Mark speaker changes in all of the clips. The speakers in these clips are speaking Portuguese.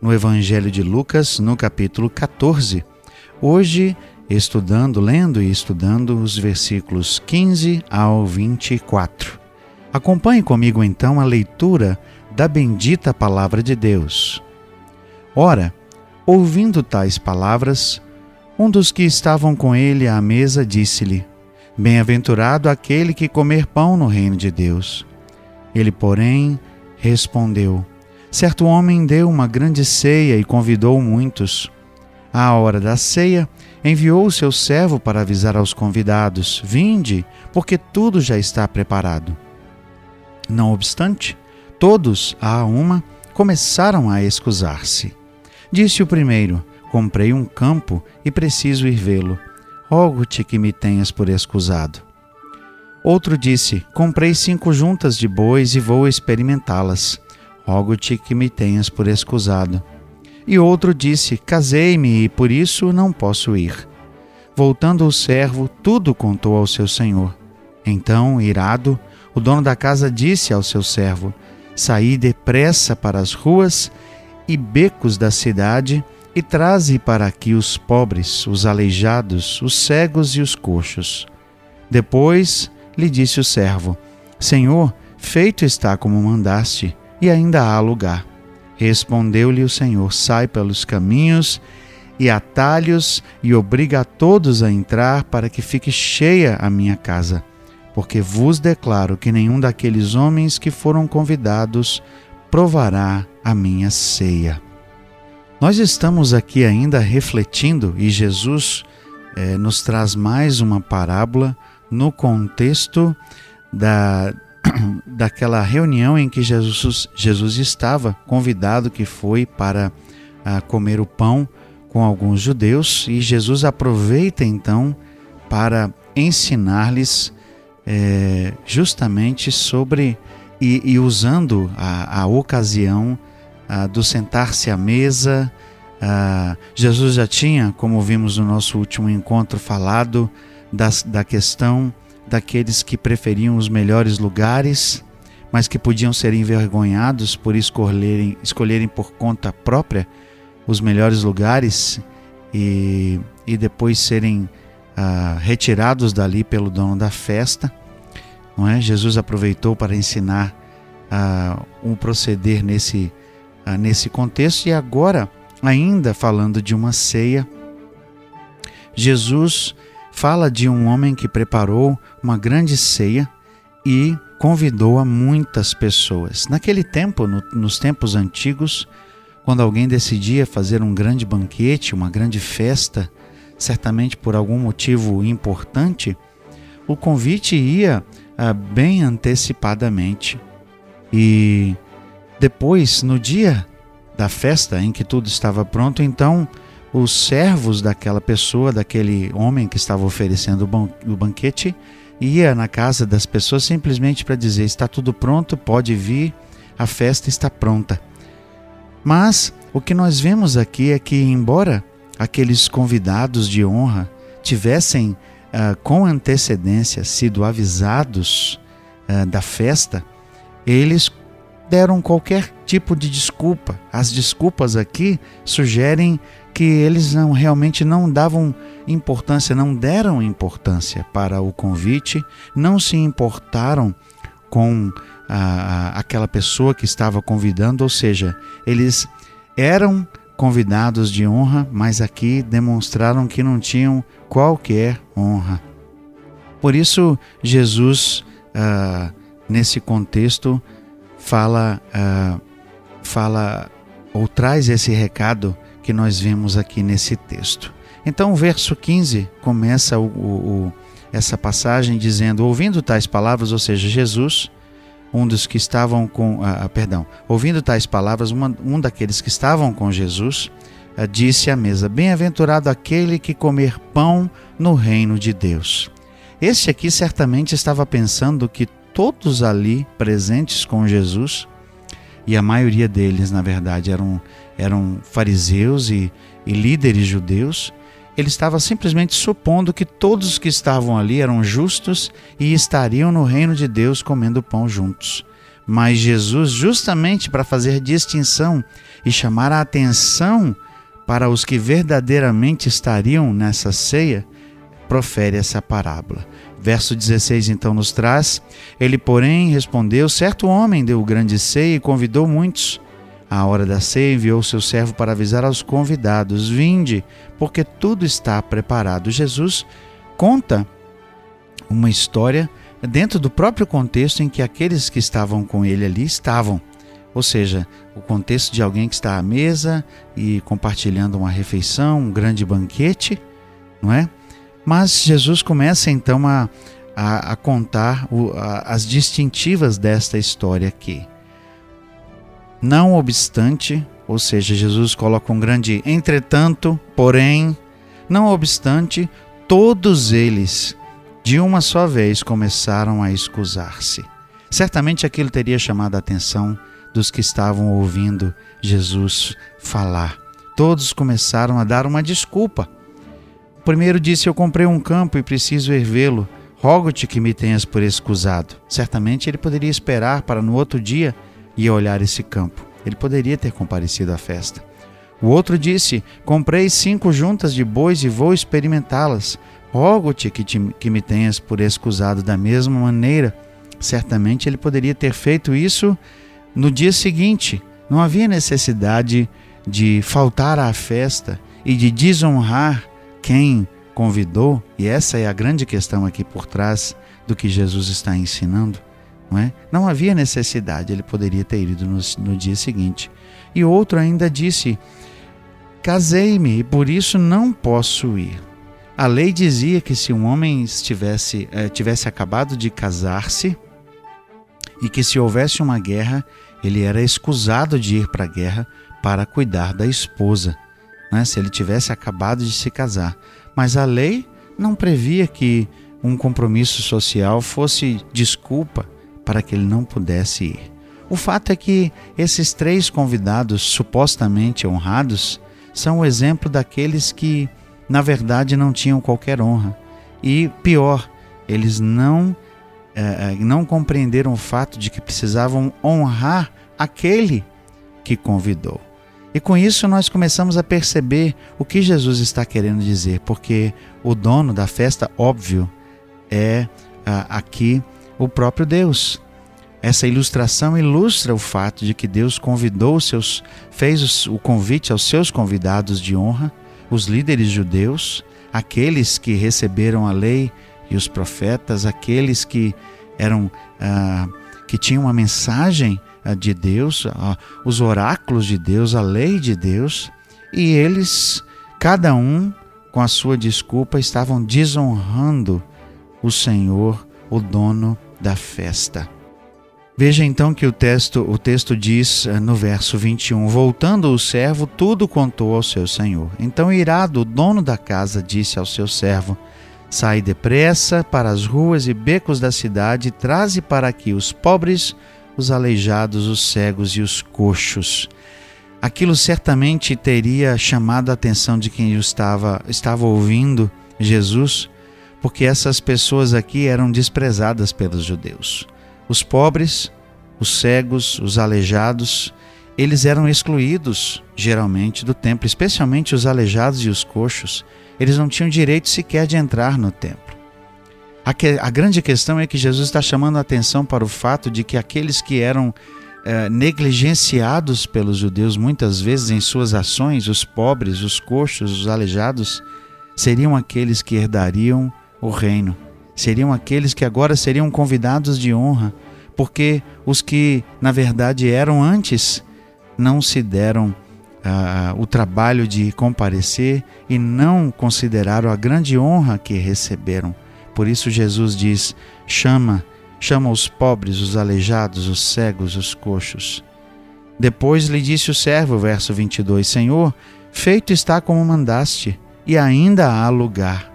Speaker 1: no Evangelho de Lucas, no capítulo 14. Hoje, estudando, lendo e estudando os versículos 15 ao 24. Acompanhe comigo então a leitura da bendita palavra de Deus. Ora, ouvindo tais palavras, um dos que estavam com ele à mesa disse-lhe: Bem-aventurado aquele que comer pão no reino de Deus. Ele, porém, respondeu: Certo homem deu uma grande ceia e convidou muitos. À hora da ceia, enviou o seu servo para avisar aos convidados: Vinde, porque tudo já está preparado. Não obstante, todos, a uma, começaram a excusar-se. Disse o primeiro: Comprei um campo e preciso ir vê-lo. Rogo-te que me tenhas por excusado. Outro disse: Comprei cinco juntas de bois e vou experimentá-las rogo-te que me tenhas por excusado. E outro disse: Casei-me e por isso não posso ir. Voltando o servo, tudo contou ao seu senhor. Então, irado, o dono da casa disse ao seu servo: Saí depressa para as ruas e becos da cidade e traze para aqui os pobres, os aleijados, os cegos e os coxos. Depois lhe disse o servo: Senhor, feito está como mandaste e ainda há lugar. Respondeu-lhe o Senhor: Sai pelos caminhos e atalhos e obriga a todos a entrar para que fique cheia a minha casa. Porque vos declaro que nenhum daqueles homens que foram convidados provará a minha ceia. Nós estamos aqui ainda refletindo e Jesus eh, nos traz mais uma parábola no contexto da, daquela reunião em que Jesus, Jesus estava, convidado que foi para uh, comer o pão com alguns judeus, e Jesus aproveita então para ensinar-lhes é, justamente sobre e, e usando a, a ocasião uh, do sentar-se à mesa. Uh, Jesus já tinha, como vimos no nosso último encontro, falado das, da questão daqueles que preferiam os melhores lugares, mas que podiam ser envergonhados por escolherem, escolherem por conta própria os melhores lugares e, e depois serem ah, retirados dali pelo dono da festa. Não é? Jesus aproveitou para ensinar ah, um proceder nesse, ah, nesse contexto e agora, ainda falando de uma ceia, Jesus fala de um homem que preparou uma grande ceia e convidou a muitas pessoas. Naquele tempo, no, nos tempos antigos, quando alguém decidia fazer um grande banquete, uma grande festa, certamente por algum motivo importante, o convite ia ah, bem antecipadamente. E depois, no dia da festa em que tudo estava pronto, então os servos daquela pessoa, daquele homem que estava oferecendo o banquete, ia na casa das pessoas simplesmente para dizer: está tudo pronto, pode vir, a festa está pronta. Mas o que nós vemos aqui é que, embora aqueles convidados de honra tivessem uh, com antecedência sido avisados uh, da festa, eles deram qualquer tipo de desculpa. As desculpas aqui sugerem que eles não realmente não davam importância, não deram importância para o convite, não se importaram com a, aquela pessoa que estava convidando, ou seja, eles eram convidados de honra, mas aqui demonstraram que não tinham qualquer honra. Por isso, Jesus, ah, nesse contexto, fala, ah, fala ou traz esse recado que nós vemos aqui nesse texto. Então, o verso 15 começa o, o, essa passagem dizendo: Ouvindo tais palavras, ou seja, Jesus, um dos que estavam com. Ah, ah, perdão, ouvindo tais palavras, uma, um daqueles que estavam com Jesus eh, disse à mesa: Bem-aventurado aquele que comer pão no reino de Deus. Este aqui certamente estava pensando que todos ali presentes com Jesus, e a maioria deles, na verdade, eram, eram fariseus e, e líderes judeus, ele estava simplesmente supondo que todos os que estavam ali eram justos e estariam no reino de Deus comendo pão juntos. Mas Jesus, justamente para fazer distinção e chamar a atenção para os que verdadeiramente estariam nessa ceia, profere essa parábola. Verso 16 então nos traz: Ele, porém, respondeu: Certo homem deu grande ceia e convidou muitos. À hora da ceia, enviou seu servo para avisar aos convidados: Vinde, porque tudo está preparado. Jesus conta uma história dentro do próprio contexto em que aqueles que estavam com ele ali estavam. Ou seja, o contexto de alguém que está à mesa e compartilhando uma refeição, um grande banquete, não é? Mas Jesus começa então a, a, a contar o, a, as distintivas desta história aqui. Não obstante, ou seja, Jesus coloca um grande entretanto, porém, não obstante, todos eles, de uma só vez, começaram a excusar-se. Certamente aquilo teria chamado a atenção dos que estavam ouvindo Jesus falar. Todos começaram a dar uma desculpa. Primeiro disse: Eu comprei um campo e preciso ervê-lo. Rogo-te que me tenhas por excusado. Certamente ele poderia esperar para no outro dia ir olhar esse campo. Ele poderia ter comparecido à festa. O outro disse: Comprei cinco juntas de bois e vou experimentá-las. Rogo-te que, que me tenhas por excusado da mesma maneira. Certamente ele poderia ter feito isso no dia seguinte. Não havia necessidade de faltar à festa e de desonrar quem convidou, e essa é a grande questão aqui por trás do que Jesus está ensinando. Não, é? não havia necessidade, ele poderia ter ido no, no dia seguinte. E outro ainda disse: Casei-me e por isso não posso ir. A lei dizia que se um homem estivesse, eh, tivesse acabado de casar-se e que se houvesse uma guerra, ele era escusado de ir para a guerra para cuidar da esposa, né? se ele tivesse acabado de se casar. Mas a lei não previa que um compromisso social fosse desculpa para que ele não pudesse ir. O fato é que esses três convidados supostamente honrados são o exemplo daqueles que, na verdade, não tinham qualquer honra. E pior, eles não, é, não compreenderam o fato de que precisavam honrar aquele que convidou. E com isso nós começamos a perceber o que Jesus está querendo dizer, porque o dono da festa, óbvio, é aqui o próprio Deus. Essa ilustração ilustra o fato de que Deus convidou seus, fez o convite aos seus convidados de honra, os líderes judeus, aqueles que receberam a lei e os profetas, aqueles que eram ah, que tinham uma mensagem ah, de Deus, os oráculos de Deus, a lei de Deus, e eles, cada um com a sua desculpa, estavam desonrando o Senhor, o dono da festa. Veja então que o texto, o texto diz eh, no verso 21: Voltando o servo, tudo contou ao seu senhor. Então, irado, o dono da casa disse ao seu servo: Sai depressa para as ruas e becos da cidade traze para aqui os pobres, os aleijados, os cegos e os coxos. Aquilo certamente teria chamado a atenção de quem estava, estava ouvindo Jesus, porque essas pessoas aqui eram desprezadas pelos judeus. Os pobres, os cegos, os aleijados, eles eram excluídos geralmente do templo, especialmente os aleijados e os coxos. Eles não tinham direito sequer de entrar no templo. A, que, a grande questão é que Jesus está chamando a atenção para o fato de que aqueles que eram é, negligenciados pelos judeus muitas vezes em suas ações, os pobres, os coxos, os aleijados, seriam aqueles que herdariam o reino seriam aqueles que agora seriam convidados de honra, porque os que, na verdade, eram antes, não se deram o trabalho de comparecer e não consideraram a grande honra que receberam. Por isso, Jesus diz: chama, chama os pobres, os aleijados, os cegos, os coxos. Depois lhe disse o servo, verso 22, Senhor, feito está como mandaste, e ainda há lugar.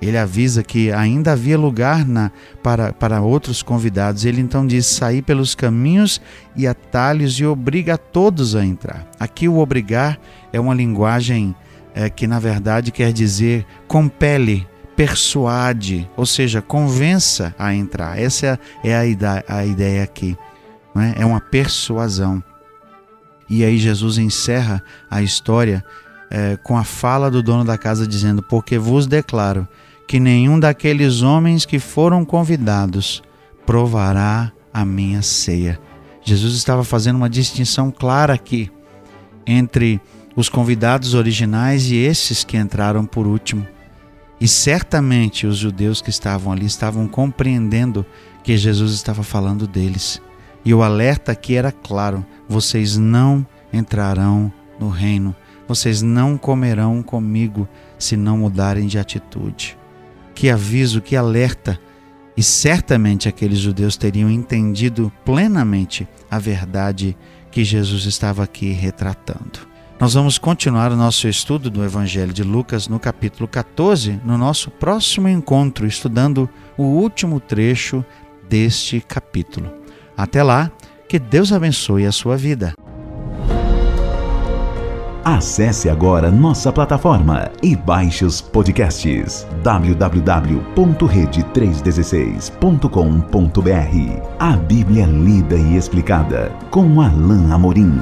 Speaker 1: Ele avisa que ainda havia lugar na, para, para outros convidados. Ele então diz: sair pelos caminhos e atalhos e obriga a todos a entrar. Aqui, o obrigar é uma linguagem é, que, na verdade, quer dizer compele, persuade, ou seja, convença a entrar. Essa é a, ideia, a ideia aqui. É? é uma persuasão. E aí, Jesus encerra a história é, com a fala do dono da casa, dizendo: Porque vos declaro que nenhum daqueles homens que foram convidados provará a minha ceia. Jesus estava fazendo uma distinção clara aqui entre os convidados originais e esses que entraram por último. E certamente os judeus que estavam ali estavam compreendendo que Jesus estava falando deles. E o alerta aqui era claro: vocês não entrarão no reino, vocês não comerão comigo se não mudarem de atitude que aviso, que alerta. E certamente aqueles judeus teriam entendido plenamente a verdade que Jesus estava aqui retratando. Nós vamos continuar o nosso estudo do Evangelho de Lucas no capítulo 14, no nosso próximo encontro, estudando o último trecho deste capítulo. Até lá, que Deus abençoe a sua vida.
Speaker 2: Acesse agora nossa plataforma e baixe os podcasts www.rede316.com.br. A Bíblia lida e explicada com Alain Amorim.